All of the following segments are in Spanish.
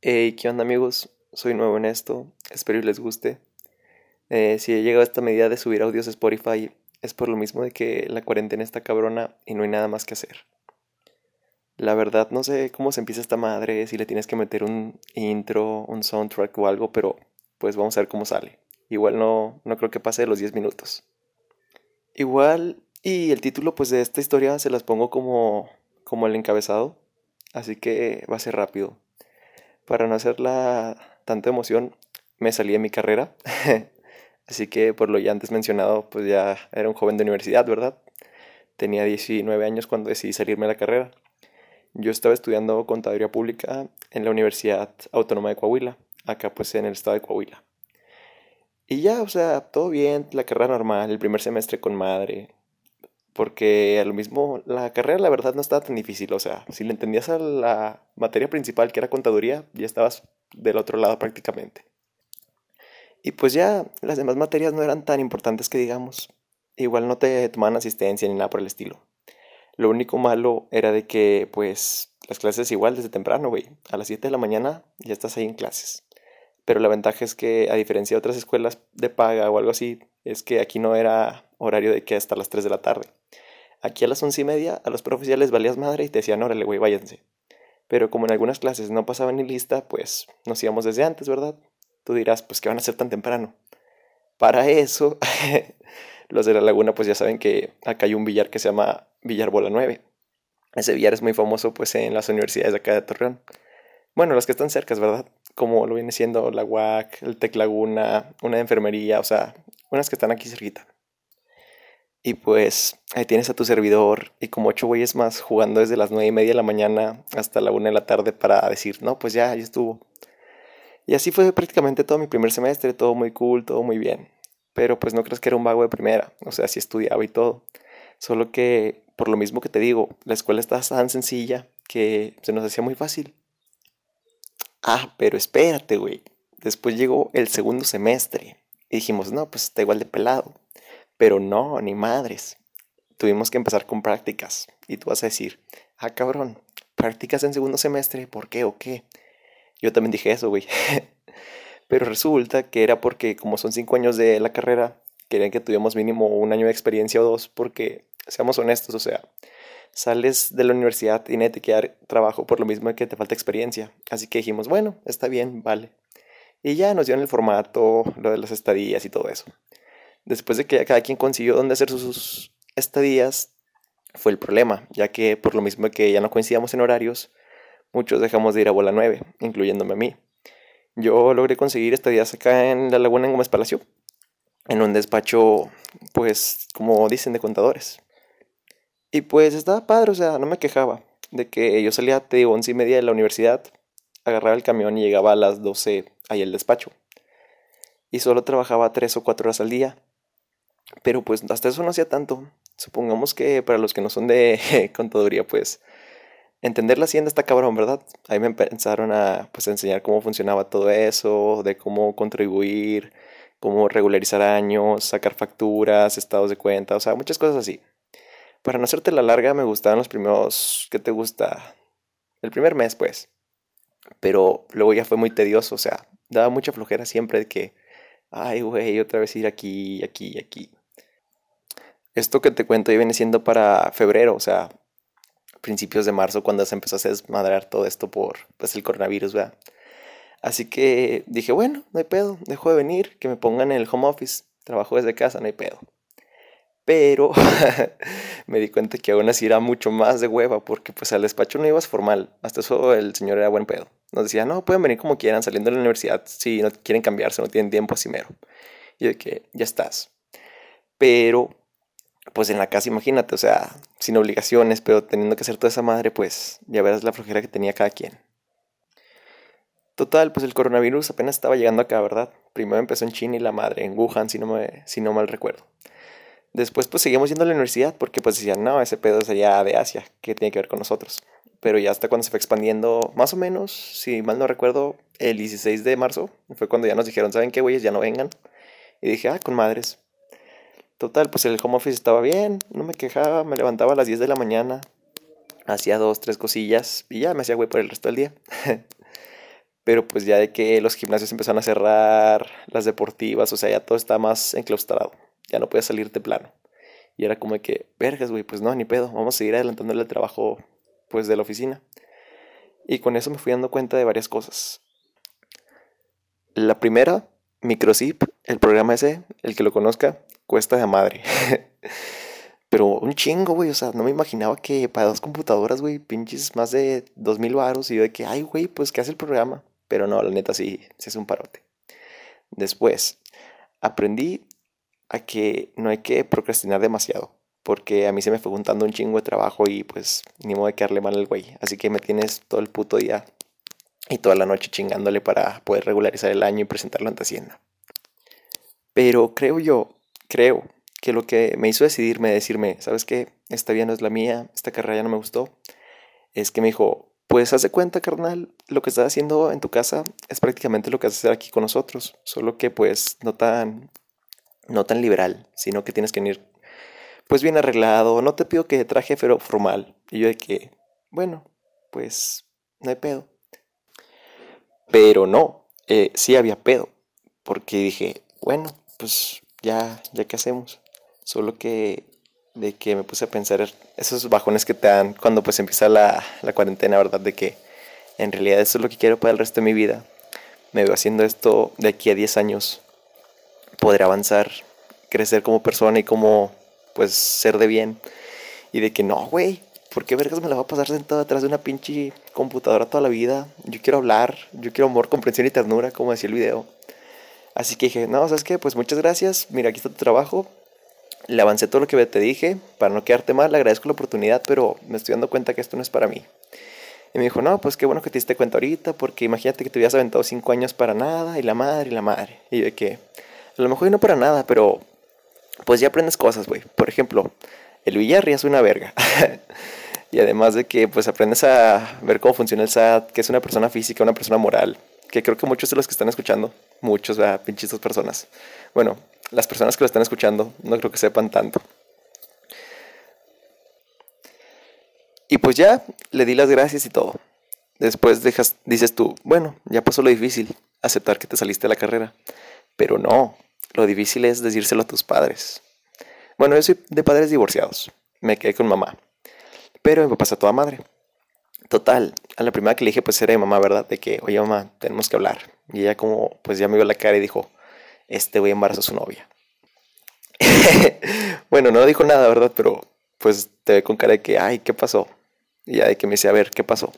Hey, ¿qué onda amigos? Soy nuevo en esto, espero y les guste. Eh, si he llegado a esta medida de subir audios a Spotify es por lo mismo de que la cuarentena está cabrona y no hay nada más que hacer. La verdad no sé cómo se empieza esta madre, si le tienes que meter un intro, un soundtrack o algo, pero pues vamos a ver cómo sale. Igual no, no creo que pase de los 10 minutos. Igual, y el título pues de esta historia se las pongo como, como el encabezado, así que va a ser rápido. Para no hacerla tanta emoción, me salí de mi carrera. Así que por lo ya antes mencionado, pues ya era un joven de universidad, ¿verdad? Tenía 19 años cuando decidí salirme de la carrera. Yo estaba estudiando contaduría pública en la Universidad Autónoma de Coahuila, acá pues en el estado de Coahuila. Y ya, o sea, todo bien, la carrera normal, el primer semestre con madre, porque a lo mismo la carrera la verdad no estaba tan difícil, o sea, si le entendías a la materia principal que era contaduría, ya estabas del otro lado prácticamente. Y pues ya las demás materias no eran tan importantes que digamos, igual no te tomaban asistencia ni nada por el estilo. Lo único malo era de que pues las clases igual desde temprano, güey, a las 7 de la mañana ya estás ahí en clases. Pero la ventaja es que a diferencia de otras escuelas de paga o algo así, es que aquí no era horario de que hasta las 3 de la tarde. Aquí a las once y media a los profes ya les valías madre y te decían, órale, güey, váyanse. Pero como en algunas clases no pasaban ni lista, pues nos íbamos desde antes, ¿verdad? Tú dirás, pues, ¿qué van a hacer tan temprano? Para eso, los de la laguna, pues ya saben que acá hay un billar que se llama Billar Bola 9. Ese billar es muy famoso, pues, en las universidades de acá de Torreón. Bueno, las que están cercas, ¿verdad? Como lo viene siendo la UAC, el Tec Laguna, una de enfermería, o sea, unas que están aquí cerquita. Y pues ahí tienes a tu servidor y como ocho güeyes más jugando desde las nueve y media de la mañana hasta la una de la tarde para decir, no, pues ya, ya estuvo. Y así fue prácticamente todo mi primer semestre, todo muy cool, todo muy bien. Pero pues no crees que era un vago de primera, o sea, sí estudiaba y todo. Solo que, por lo mismo que te digo, la escuela está tan sencilla que se nos hacía muy fácil. Ah, pero espérate, güey. Después llegó el segundo semestre y dijimos, no, pues está igual de pelado. Pero no, ni madres. Tuvimos que empezar con prácticas. Y tú vas a decir, ah, cabrón, prácticas en segundo semestre, ¿por qué o qué? Yo también dije eso, güey. Pero resulta que era porque como son cinco años de la carrera, querían que tuviéramos mínimo un año de experiencia o dos, porque, seamos honestos, o sea, sales de la universidad y no te queda trabajo por lo mismo que te falta experiencia. Así que dijimos, bueno, está bien, vale. Y ya nos dieron el formato, lo de las estadías y todo eso después de que cada quien consiguió dónde hacer sus estadías, fue el problema, ya que por lo mismo que ya no coincidíamos en horarios, muchos dejamos de ir a bola 9, incluyéndome a mí. Yo logré conseguir estadías acá en la Laguna en Gómez Palacio, en un despacho, pues, como dicen, de contadores. Y pues estaba padre, o sea, no me quejaba de que yo salía, de once y media de la universidad, agarraba el camión y llegaba a las 12 ahí al despacho. Y solo trabajaba tres o cuatro horas al día. Pero pues hasta eso no hacía tanto. Supongamos que para los que no son de contaduría, pues entender la hacienda está cabrón, ¿verdad? Ahí me empezaron a pues, enseñar cómo funcionaba todo eso, de cómo contribuir, cómo regularizar años, sacar facturas, estados de cuenta, o sea, muchas cosas así. Para no hacerte la larga, me gustaban los primeros, ¿qué te gusta? El primer mes, pues. Pero luego ya fue muy tedioso, o sea, daba mucha flojera siempre de que, ay, güey, otra vez ir aquí, aquí, aquí. Esto que te cuento ya viene siendo para febrero, o sea, principios de marzo, cuando se empezó a desmadrar todo esto por pues, el coronavirus, ¿verdad? Así que dije, bueno, no hay pedo, dejo de venir, que me pongan en el home office, trabajo desde casa, no hay pedo. Pero me di cuenta que aún así era mucho más de hueva, porque pues al despacho no ibas formal, hasta eso el señor era buen pedo. Nos decía, no, pueden venir como quieran, saliendo de la universidad, si no quieren cambiarse, no tienen tiempo, así mero. Y de que, ya estás. Pero pues en la casa, imagínate, o sea, sin obligaciones, pero teniendo que hacer toda esa madre, pues ya verás la flojera que tenía cada quien. Total, pues el coronavirus apenas estaba llegando acá, ¿verdad? Primero empezó en China y la madre, en Wuhan, si no, me, si no mal recuerdo. Después pues seguimos yendo a la universidad porque pues decían, no, ese pedo sería de Asia, ¿qué tiene que ver con nosotros? Pero ya hasta cuando se fue expandiendo, más o menos, si mal no recuerdo, el 16 de marzo, fue cuando ya nos dijeron, ¿saben qué, güeyes? Ya no vengan. Y dije, ah, con madres. Total, pues el home office estaba bien, no me quejaba, me levantaba a las 10 de la mañana, hacía dos, tres cosillas y ya me hacía güey por el resto del día. pero pues ya de que los gimnasios empezaron a cerrar, las deportivas, o sea, ya todo está más enclaustrado, ya no puedes salir de plano. Y era como de que, vergas, güey, pues no, ni pedo, vamos a seguir adelantándole el trabajo, pues, de la oficina. Y con eso me fui dando cuenta de varias cosas. La primera, Microzip, el programa ese, el que lo conozca, cuesta de madre. Pero un chingo, güey. O sea, no me imaginaba que para dos computadoras, güey, pinches más de dos mil baros. Y yo de que, ay, güey, pues, ¿qué hace el programa? Pero no, la neta sí, sí es un parote. Después, aprendí a que no hay que procrastinar demasiado. Porque a mí se me fue juntando un chingo de trabajo y pues ni modo de quedarle mal al güey. Así que me tienes todo el puto día y toda la noche chingándole para poder regularizar el año y presentarlo ante Hacienda. Pero creo yo, creo que lo que me hizo decidirme, decirme, ¿sabes qué? Esta vida no es la mía, esta carrera ya no me gustó, es que me dijo, pues haz de cuenta, carnal, lo que estás haciendo en tu casa es prácticamente lo que vas a hacer aquí con nosotros, solo que pues no tan, no tan liberal, sino que tienes que ir pues bien arreglado, no te pido que traje pero formal. Y yo de que, bueno, pues no hay pedo. Pero no, eh, sí había pedo, porque dije, bueno, pues ya, ya qué hacemos. Solo que de que me puse a pensar esos bajones que te dan cuando pues empieza la, la cuarentena, ¿verdad? De que en realidad eso es lo que quiero para el resto de mi vida. Me veo haciendo esto de aquí a 10 años. Poder avanzar, crecer como persona y como pues ser de bien. Y de que no, güey, ¿por qué vergas me la va a pasar sentado detrás de una pinche computadora toda la vida? Yo quiero hablar, yo quiero amor, comprensión y ternura, como decía el video. Así que dije, no, ¿sabes qué? Pues muchas gracias, mira, aquí está tu trabajo, le avancé todo lo que te dije para no quedarte mal, le agradezco la oportunidad, pero me estoy dando cuenta que esto no es para mí. Y me dijo, no, pues qué bueno que te diste cuenta ahorita, porque imagínate que te hubieras aventado cinco años para nada, y la madre, y la madre. Y yo de que, a lo mejor no para nada, pero pues ya aprendes cosas, güey. Por ejemplo, el Villarri es una verga. y además de que pues aprendes a ver cómo funciona el SAT, que es una persona física, una persona moral, que creo que muchos de los que están escuchando, muchos, ¿verdad? pinches personas. Bueno, las personas que lo están escuchando no creo que sepan tanto. Y pues ya le di las gracias y todo. Después dejas, dices tú, bueno, ya pasó lo difícil, aceptar que te saliste de la carrera. Pero no, lo difícil es decírselo a tus padres. Bueno, yo soy de padres divorciados. Me quedé con mamá. Pero mi papá está toda madre. Total, a la primera que le dije, pues era de mamá, ¿verdad? De que, oye mamá, tenemos que hablar. Y ella como, pues ya me vio la cara y dijo, este güey embarazó a su novia. bueno, no dijo nada, ¿verdad? Pero pues te ve con cara de que, ay, ¿qué pasó? Y ya de que me dice, a ver, ¿qué pasó?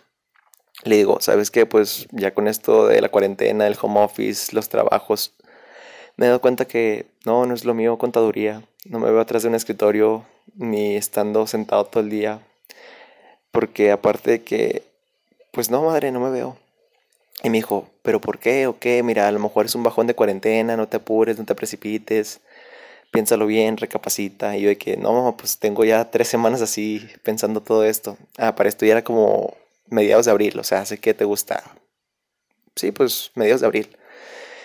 Le digo, ¿sabes qué? Pues ya con esto de la cuarentena, el home office, los trabajos, me he dado cuenta que no, no es lo mío contaduría. No me veo atrás de un escritorio ni estando sentado todo el día. Porque aparte de que, pues no, madre, no me veo. Y me dijo, ¿pero por qué? ¿O qué? Mira, a lo mejor es un bajón de cuarentena, no te apures, no te precipites, piénsalo bien, recapacita. Y yo de que, no, pues tengo ya tres semanas así pensando todo esto. Ah, para esto ya era como mediados de abril, o sea, sé que te gusta. Sí, pues mediados de abril.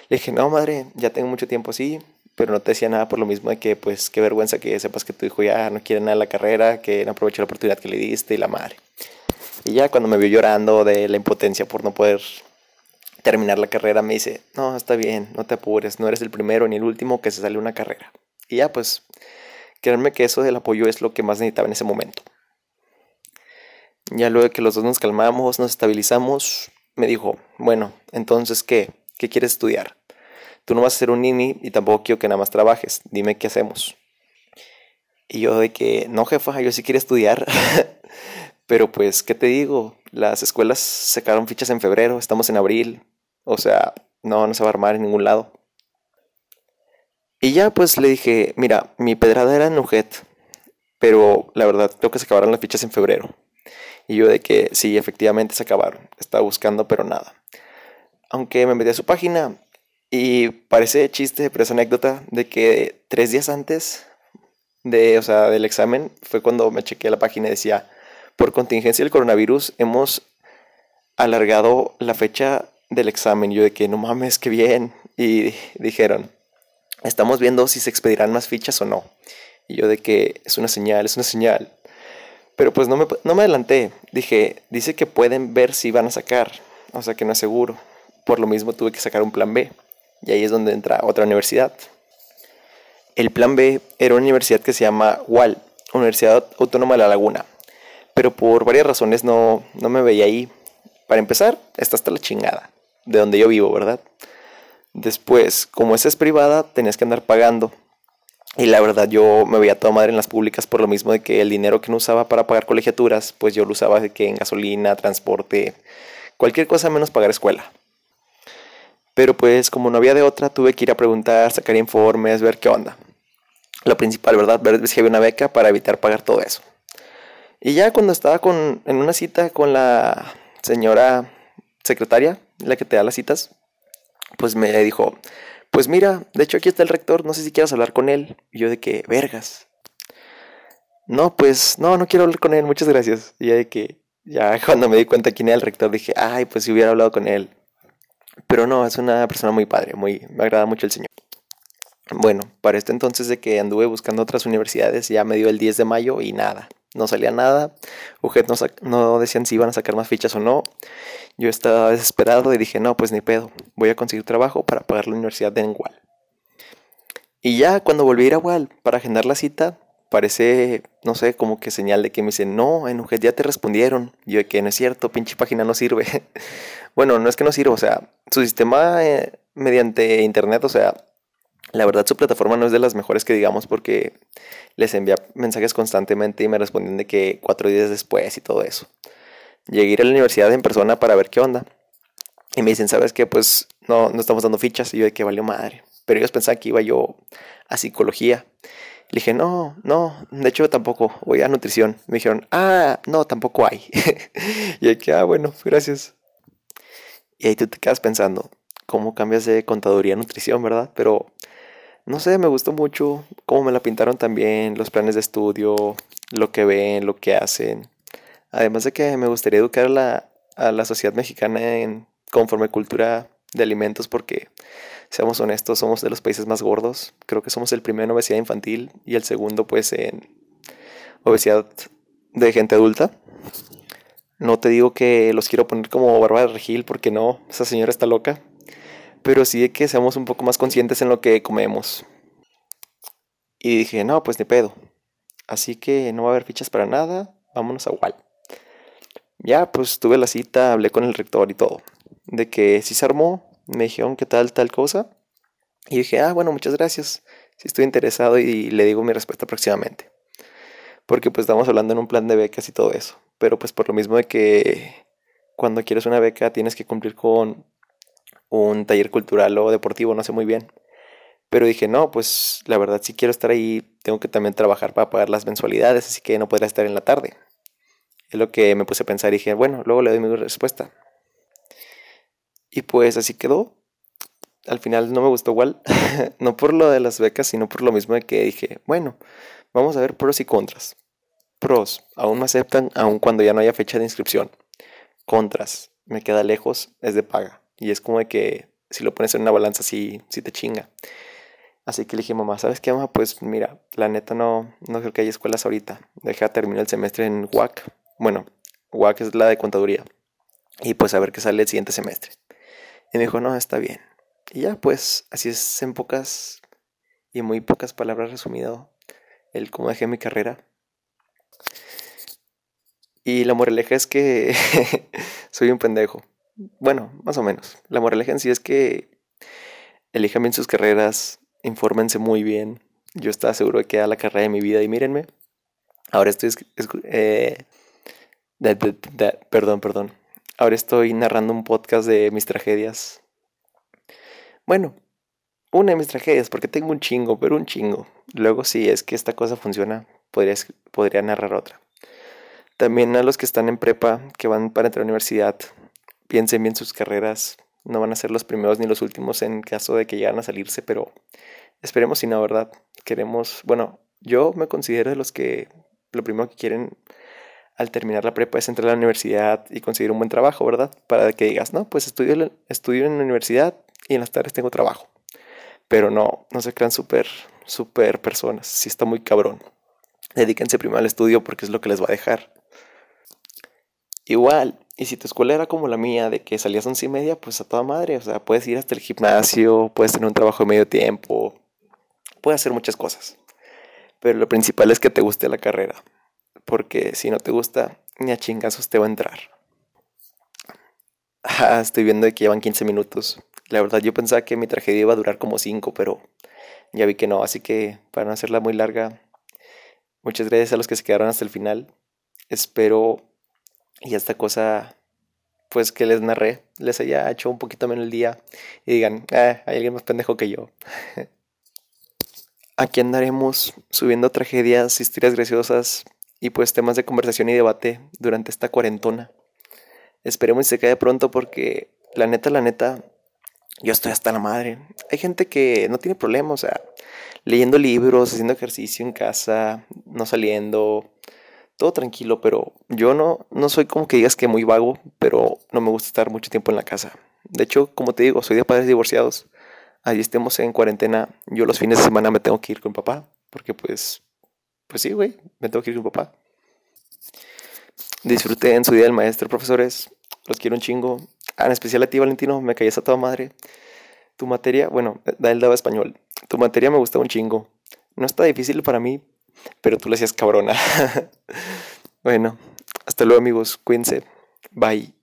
Le dije, no, madre, ya tengo mucho tiempo así, pero no te decía nada por lo mismo de que, pues, qué vergüenza que sepas que tu hijo ya no quiere nada en la carrera, que no aprovechó la oportunidad que le diste y la madre. Y ya cuando me vio llorando de la impotencia por no poder terminar la carrera, me dice, no, está bien, no te apures, no eres el primero ni el último que se sale una carrera. Y ya, pues, créanme que eso del apoyo es lo que más necesitaba en ese momento. Ya luego que los dos nos calmamos, nos estabilizamos, me dijo, bueno, entonces, ¿qué? ¿Qué quieres estudiar? Tú no vas a ser un nini y tampoco quiero que nada más trabajes. Dime qué hacemos. Y yo de que, no jefa, yo sí quiero estudiar. Pero pues, ¿qué te digo? Las escuelas sacaron fichas en febrero, estamos en abril. O sea, no, no se va a armar en ningún lado. Y ya pues le dije, mira, mi pedrada era en Nujet, pero la verdad creo que se acabaron las fichas en febrero. Y yo de que sí, efectivamente se acabaron. Estaba buscando, pero nada. Aunque me metí a su página y parece chiste, pero es anécdota de que tres días antes de, o sea, del examen fue cuando me chequeé la página y decía, por contingencia del coronavirus hemos alargado la fecha del examen. Yo de que no mames, qué bien. Y dijeron, estamos viendo si se expedirán más fichas o no. Y yo de que es una señal, es una señal. Pero pues no me, no me adelanté. Dije, dice que pueden ver si van a sacar. O sea que no es seguro. por lo mismo tuve que sacar un plan B. Y ahí es donde entra otra universidad. El plan B era una universidad que se llama UAL, Universidad Autónoma de La Laguna. Pero por varias razones no, no me veía ahí. Para empezar, está hasta la chingada, de donde yo vivo, ¿verdad? Después, como esa es privada, tenías que andar pagando. Y la verdad yo me veía toda madre en las públicas por lo mismo de que el dinero que no usaba para pagar colegiaturas, pues yo lo usaba de que en gasolina, transporte, cualquier cosa menos pagar escuela. Pero pues como no había de otra, tuve que ir a preguntar, sacar informes, ver qué onda. Lo principal, ¿verdad? Ver si había una beca para evitar pagar todo eso. Y ya cuando estaba con, en una cita con la señora secretaria, la que te da las citas, pues me dijo, pues mira, de hecho aquí está el rector, no sé si quieres hablar con él. Y yo de que, vergas. No, pues no, no quiero hablar con él, muchas gracias. Y ya de que, ya cuando me di cuenta quién era el rector, dije, ay, pues si hubiera hablado con él. Pero no, es una persona muy padre, muy, me agrada mucho el señor. Bueno, para este entonces de que anduve buscando otras universidades, ya me dio el 10 de mayo y nada, no salía nada. UGED no, decían si iban a sacar más fichas o no. Yo estaba desesperado y dije, no, pues ni pedo, voy a conseguir trabajo para pagar la universidad de Engual. Y ya cuando volví a ir a UAL para agendar la cita, parece, no sé, como que señal de que me dicen, no, en UGED ya te respondieron. yo de que no es cierto, pinche página no sirve. bueno, no es que no sirva, o sea, su sistema eh, mediante internet, o sea, la verdad su plataforma no es de las mejores que digamos porque les envía mensajes constantemente y me responden de que cuatro días después y todo eso. Llegué a ir a la universidad en persona para ver qué onda. Y me dicen, ¿sabes qué? Pues no, no estamos dando fichas. Y yo de que valió madre. Pero ellos pensaban que iba yo a psicología. Le dije, no, no, de hecho tampoco, voy a nutrición. Me dijeron, ah, no, tampoco hay. y hay ah, bueno, gracias. Y ahí tú te quedas pensando, ¿cómo cambias de contaduría a nutrición, verdad? Pero, no sé, me gustó mucho cómo me la pintaron también, los planes de estudio, lo que ven, lo que hacen. Además de que me gustaría educar a la, a la sociedad mexicana en conforme cultura de alimentos porque, seamos honestos, somos de los países más gordos. Creo que somos el primero en obesidad infantil y el segundo pues en obesidad de gente adulta. No te digo que los quiero poner como Bárbara Regil porque no, esa señora está loca. Pero sí de que seamos un poco más conscientes en lo que comemos. Y dije, no, pues ni pedo. Así que no va a haber fichas para nada, vámonos a Wal. Ya, pues tuve la cita, hablé con el rector y todo. De que si se armó, me dijeron qué tal, tal cosa. Y dije, ah, bueno, muchas gracias. Si estoy interesado y le digo mi respuesta próximamente. Porque pues estamos hablando en un plan de becas y todo eso. Pero pues por lo mismo de que cuando quieres una beca tienes que cumplir con un taller cultural o deportivo, no sé muy bien. Pero dije, no, pues la verdad si quiero estar ahí, tengo que también trabajar para pagar las mensualidades, así que no podrá estar en la tarde. Es lo que me puse a pensar y dije, bueno, luego le doy mi respuesta. Y pues así quedó. Al final no me gustó igual, no por lo de las becas, sino por lo mismo de que dije, bueno, vamos a ver pros y contras. Pros, aún me aceptan aun cuando ya no haya fecha de inscripción. Contras, me queda lejos, es de paga. Y es como de que si lo pones en una balanza, sí, sí te chinga. Así que le dije, mamá, ¿sabes qué, mamá? Pues mira, la neta no, no creo que haya escuelas ahorita. Deja terminar el semestre en WAC bueno, UAC es la de contaduría. Y pues a ver qué sale el siguiente semestre. Y me dijo, no, está bien. Y ya, pues así es en pocas y muy pocas palabras resumido el cómo dejé mi carrera. Y la moraleja es que soy un pendejo. Bueno, más o menos. La moraleja en sí es que elijan bien sus carreras, infórmense muy bien. Yo estaba seguro de que era la carrera de mi vida y mírenme. Ahora estoy eh, perdón, perdón. Ahora estoy narrando un podcast de mis tragedias. Bueno, una de mis tragedias, porque tengo un chingo, pero un chingo. Luego, si es que esta cosa funciona, podría, podría narrar otra. También a los que están en prepa, que van para entrar a la universidad, piensen bien sus carreras. No van a ser los primeros ni los últimos en caso de que lleguen a salirse, pero esperemos si no, ¿verdad? Queremos, bueno, yo me considero de los que lo primero que quieren al terminar la prepa es entrar a la universidad y conseguir un buen trabajo, ¿verdad? Para que digas, no, pues estudio, estudio en la universidad y en las tardes tengo trabajo. Pero no, no se crean súper, súper personas. Sí está muy cabrón. Dedíquense primero al estudio porque es lo que les va a dejar. Igual, Y si tu escuela era como la mía, de que salías a once y media, pues a toda madre. O sea, puedes ir hasta el gimnasio, puedes tener un trabajo de medio tiempo, puedes hacer muchas cosas. Pero lo principal es que te guste la carrera. Porque si no te gusta, ni a chingazos te va a entrar. Ah, estoy viendo que llevan 15 minutos. La verdad, yo pensaba que mi tragedia iba a durar como 5, pero ya vi que no. Así que, para no hacerla muy larga, muchas gracias a los que se quedaron hasta el final. Espero y esta cosa, pues que les narré, les haya hecho un poquito menos el día y digan, ah, hay alguien más pendejo que yo. Aquí andaremos subiendo tragedias, historias graciosas y pues temas de conversación y debate durante esta cuarentona. Esperemos que se quede pronto porque la neta, la neta, yo estoy hasta la madre. Hay gente que no tiene problema, o sea, leyendo libros, haciendo ejercicio en casa, no saliendo, todo tranquilo, pero yo no, no soy como que digas que muy vago, pero no me gusta estar mucho tiempo en la casa. De hecho, como te digo, soy de padres divorciados. Allí estemos en cuarentena, yo los fines de semana me tengo que ir con papá, porque pues, pues sí, güey, me tengo que ir con papá. Disfruté en su día del maestro, profesores, los quiero un chingo. Ah, en especial a ti, Valentino, me caías a toda madre. Tu materia, bueno, él daba español. Tu materia me gusta un chingo. No está difícil para mí, pero tú lo hacías cabrona. bueno, hasta luego amigos, cuídense. Bye.